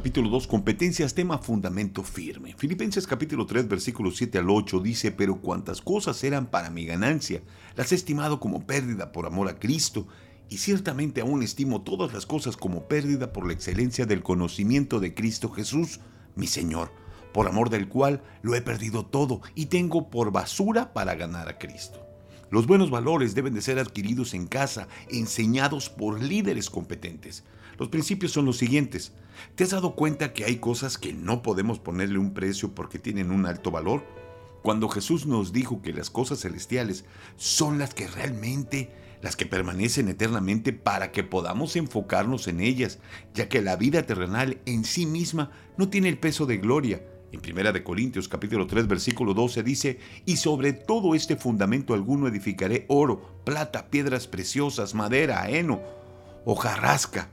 Capítulo 2, competencias, tema fundamento firme. Filipenses capítulo 3, versículos 7 al 8 dice, pero cuantas cosas eran para mi ganancia, las he estimado como pérdida por amor a Cristo, y ciertamente aún estimo todas las cosas como pérdida por la excelencia del conocimiento de Cristo Jesús, mi Señor, por amor del cual lo he perdido todo y tengo por basura para ganar a Cristo. Los buenos valores deben de ser adquiridos en casa, enseñados por líderes competentes. Los principios son los siguientes. ¿Te has dado cuenta que hay cosas que no podemos ponerle un precio porque tienen un alto valor? Cuando Jesús nos dijo que las cosas celestiales son las que realmente, las que permanecen eternamente para que podamos enfocarnos en ellas, ya que la vida terrenal en sí misma no tiene el peso de gloria, en Primera de Corintios capítulo 3 versículo 12 dice, y sobre todo este fundamento alguno edificaré oro, plata, piedras preciosas, madera, heno, hojarasca.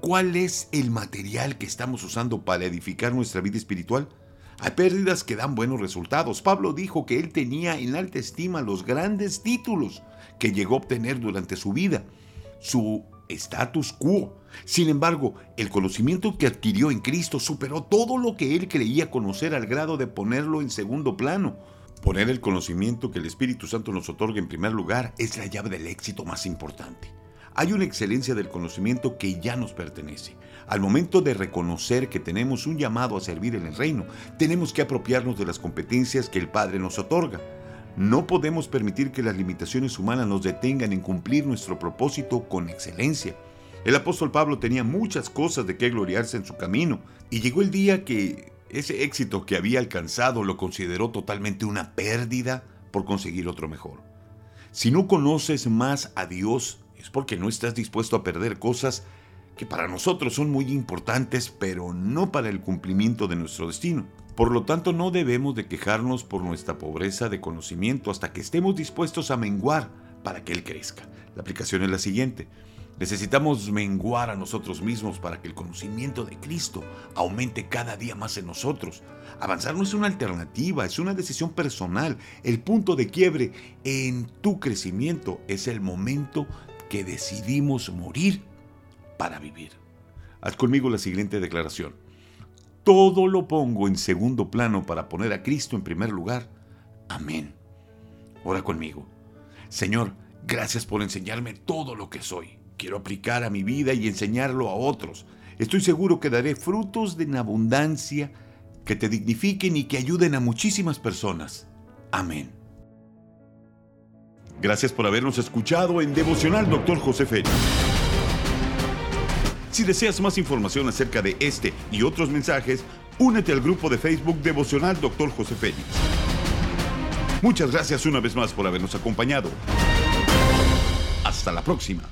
¿Cuál es el material que estamos usando para edificar nuestra vida espiritual? Hay pérdidas que dan buenos resultados. Pablo dijo que él tenía en alta estima los grandes títulos que llegó a obtener durante su vida. Su status quo. Sin embargo, el conocimiento que adquirió en Cristo superó todo lo que él creía conocer al grado de ponerlo en segundo plano. Poner el conocimiento que el Espíritu Santo nos otorga en primer lugar es la llave del éxito más importante. Hay una excelencia del conocimiento que ya nos pertenece. Al momento de reconocer que tenemos un llamado a servir en el reino, tenemos que apropiarnos de las competencias que el Padre nos otorga. No podemos permitir que las limitaciones humanas nos detengan en cumplir nuestro propósito con excelencia. El apóstol Pablo tenía muchas cosas de qué gloriarse en su camino, y llegó el día que ese éxito que había alcanzado lo consideró totalmente una pérdida por conseguir otro mejor. Si no conoces más a Dios, es porque no estás dispuesto a perder cosas que para nosotros son muy importantes, pero no para el cumplimiento de nuestro destino. Por lo tanto, no debemos de quejarnos por nuestra pobreza de conocimiento hasta que estemos dispuestos a menguar para que Él crezca. La aplicación es la siguiente. Necesitamos menguar a nosotros mismos para que el conocimiento de Cristo aumente cada día más en nosotros. Avanzar no es una alternativa, es una decisión personal. El punto de quiebre en tu crecimiento es el momento que decidimos morir para vivir. Haz conmigo la siguiente declaración todo lo pongo en segundo plano para poner a Cristo en primer lugar. Amén. Ora conmigo. Señor, gracias por enseñarme todo lo que soy. Quiero aplicar a mi vida y enseñarlo a otros. Estoy seguro que daré frutos de abundancia que te dignifiquen y que ayuden a muchísimas personas. Amén. Gracias por habernos escuchado en Devocional Dr. José Félix. Si deseas más información acerca de este y otros mensajes, únete al grupo de Facebook Devocional Dr. José Félix. Muchas gracias una vez más por habernos acompañado. Hasta la próxima.